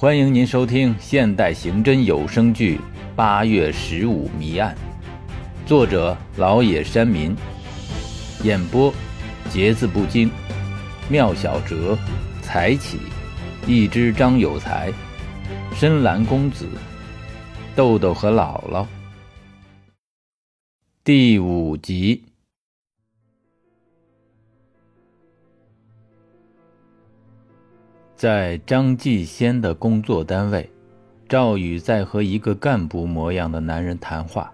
欢迎您收听现代刑侦有声剧《八月十五谜案》，作者老野山民，演播节字不惊，妙小哲，才起，一只张有才，深蓝公子，豆豆和姥姥，第五集。在张继先的工作单位，赵宇在和一个干部模样的男人谈话。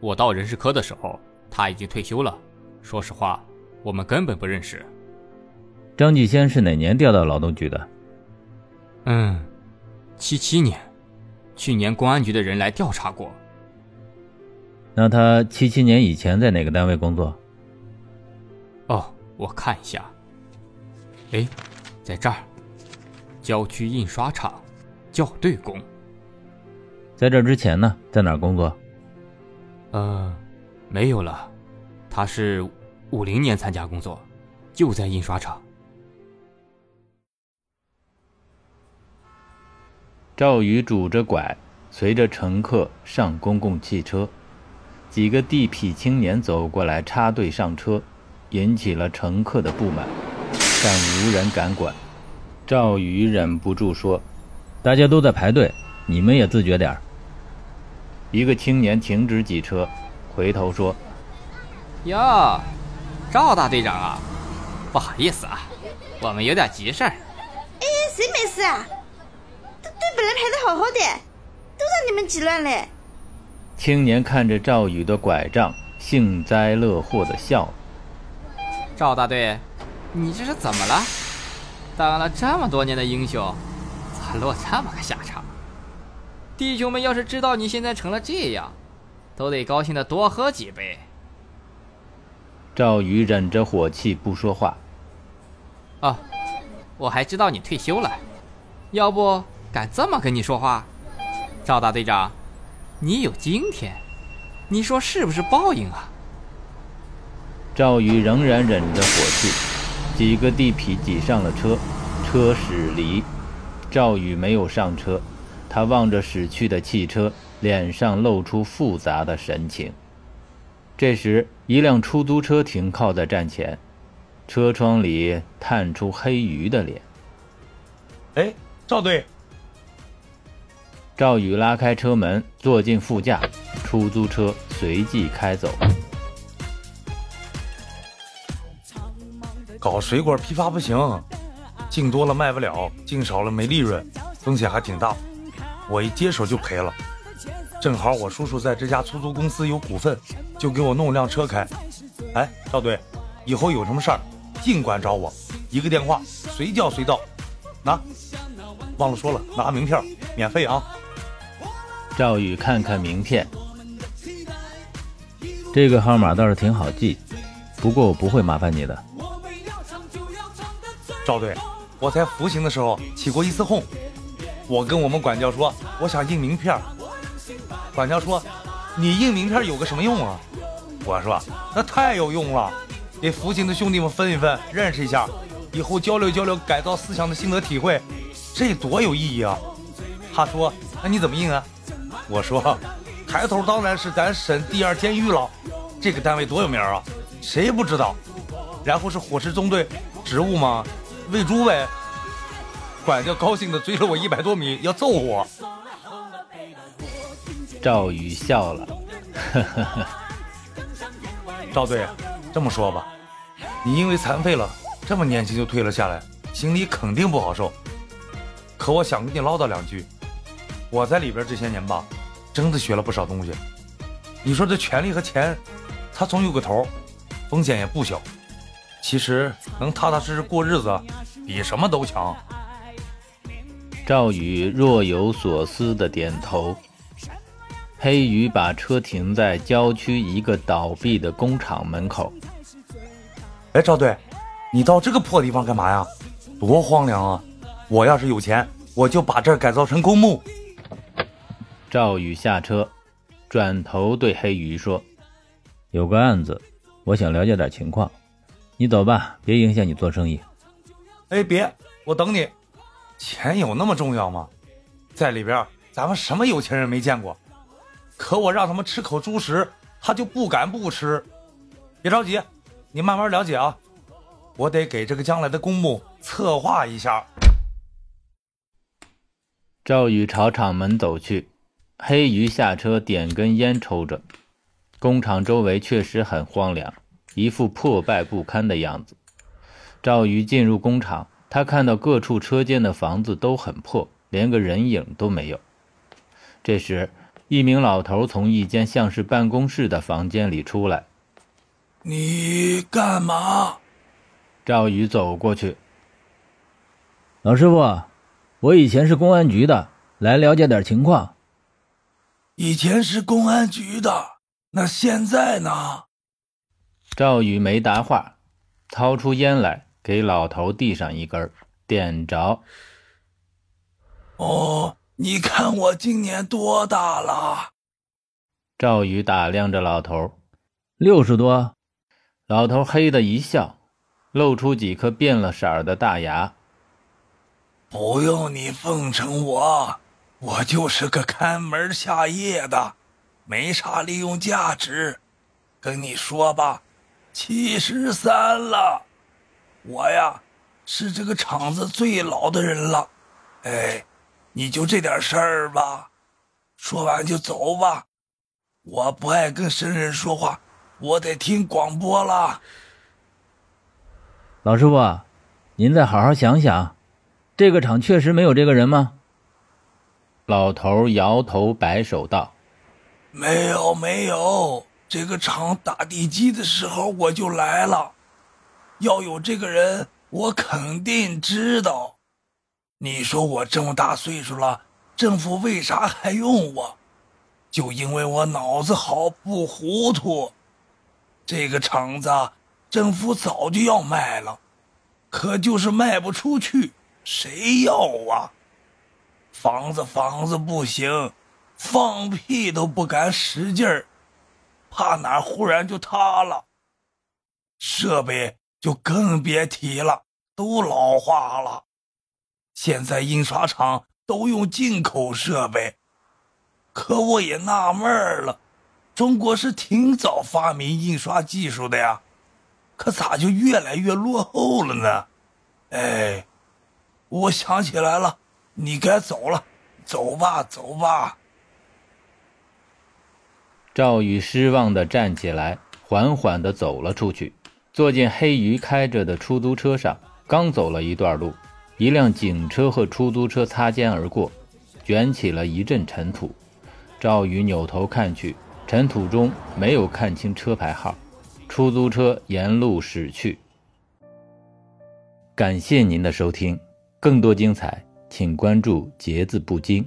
我到人事科的时候，他已经退休了。说实话，我们根本不认识。张继先是哪年调到劳动局的？嗯，七七年，去年公安局的人来调查过。那他七七年以前在哪个单位工作？哦，我看一下。哎，在这儿，郊区印刷厂校对工。在这之前呢，在哪儿工作？呃，没有了。他是五零年参加工作，就在印刷厂。赵宇拄着拐，随着乘客上公共汽车。几个地痞青年走过来插队上车，引起了乘客的不满。但无人敢管，赵宇忍不住说：“大家都在排队，你们也自觉点儿一个青年停止挤车，回头说：“哟，赵大队长啊，不好意思啊，我们有点急事儿。”“哎，谁没事啊？队本来排的好好的，都让你们挤乱了。”青年看着赵宇的拐杖，幸灾乐祸的笑：“赵大队。”你这是怎么了？当了这么多年的英雄，咋落这么个下场？弟兄们要是知道你现在成了这样，都得高兴的多喝几杯。赵宇忍着火气不说话。哦，我还知道你退休了，要不敢这么跟你说话？赵大队长，你有今天，你说是不是报应啊？赵宇仍然忍着火气。几个地痞挤上了车，车驶离，赵宇没有上车，他望着驶去的汽车，脸上露出复杂的神情。这时，一辆出租车停靠在站前，车窗里探出黑鱼的脸。哎，赵队！赵宇拉开车门，坐进副驾，出租车随即开走。搞水果批发不行，进多了卖不了，进少了没利润，风险还挺大。我一接手就赔了。正好我叔叔在这家出租公司有股份，就给我弄辆车开。哎，赵队，以后有什么事儿尽管找我，一个电话随叫随到。拿，忘了说了，拿名片免费啊。赵宇看看名片，这个号码倒是挺好记，不过我不会麻烦你的。赵队，我在服刑的时候起过一次哄，我跟我们管教说，我想印名片管教说，你印名片有个什么用啊？我说那太有用了，给服刑的兄弟们分一分，认识一下，以后交流交流改造思想的心得体会，这多有意义啊！他说那你怎么印啊？我说抬头当然是咱省第二监狱了，这个单位多有名啊，谁不知道？然后是伙食中队，职务吗？喂猪呗，管教高兴的追了我一百多米，要揍我。赵宇笑了，呵呵呵。赵队，这么说吧，你因为残废了，这么年轻就退了下来，心里肯定不好受。可我想跟你唠叨两句，我在里边这些年吧，真的学了不少东西。你说这权力和钱，它总有个头，风险也不小。其实能踏踏实实过日子，比什么都强。赵宇若有所思的点头。黑鱼把车停在郊区一个倒闭的工厂门口。哎，赵队，你到这个破地方干嘛呀？多荒凉啊！我要是有钱，我就把这儿改造成公墓。赵宇下车，转头对黑鱼说：“有个案子，我想了解点情况。”你走吧，别影响你做生意。哎，别，我等你。钱有那么重要吗？在里边，咱们什么有钱人没见过？可我让他们吃口猪食，他就不敢不吃。别着急，你慢慢了解啊。我得给这个将来的公墓策划一下。赵宇朝厂门走去，黑鱼下车点根烟抽着。工厂周围确实很荒凉，一副破败不堪的样子。赵宇进入工厂，他看到各处车间的房子都很破，连个人影都没有。这时，一名老头从一间像是办公室的房间里出来。你干嘛？赵宇走过去。老师傅，我以前是公安局的，来了解点情况。以前是公安局的，那现在呢？赵宇没答话，掏出烟来，给老头递上一根，点着。哦，你看我今年多大了？赵宇打量着老头，六十多。老头嘿的一笑，露出几颗变了色儿的大牙。不用你奉承我，我就是个看门下业的，没啥利用价值。跟你说吧，七十三了，我呀是这个厂子最老的人了。哎，你就这点事儿吧，说完就走吧。我不爱跟生人说话。我得听广播了，老师傅，您再好好想想，这个厂确实没有这个人吗？老头摇头摆手道：“没有，没有。这个厂打地基的时候我就来了，要有这个人，我肯定知道。你说我这么大岁数了，政府为啥还用我？就因为我脑子好，不糊涂。”这个厂子政府早就要卖了，可就是卖不出去，谁要啊？房子房子不行，放屁都不敢使劲儿，怕哪忽然就塌了。设备就更别提了，都老化了。现在印刷厂都用进口设备，可我也纳闷了。中国是挺早发明印刷技术的呀，可咋就越来越落后了呢？哎，我想起来了，你该走了，走吧，走吧。赵宇失望的站起来，缓缓的走了出去，坐进黑鱼开着的出租车上。刚走了一段路，一辆警车和出租车擦肩而过，卷起了一阵尘土。赵宇扭头看去。尘土中没有看清车牌号，出租车沿路驶去。感谢您的收听，更多精彩，请关注“节字不惊”。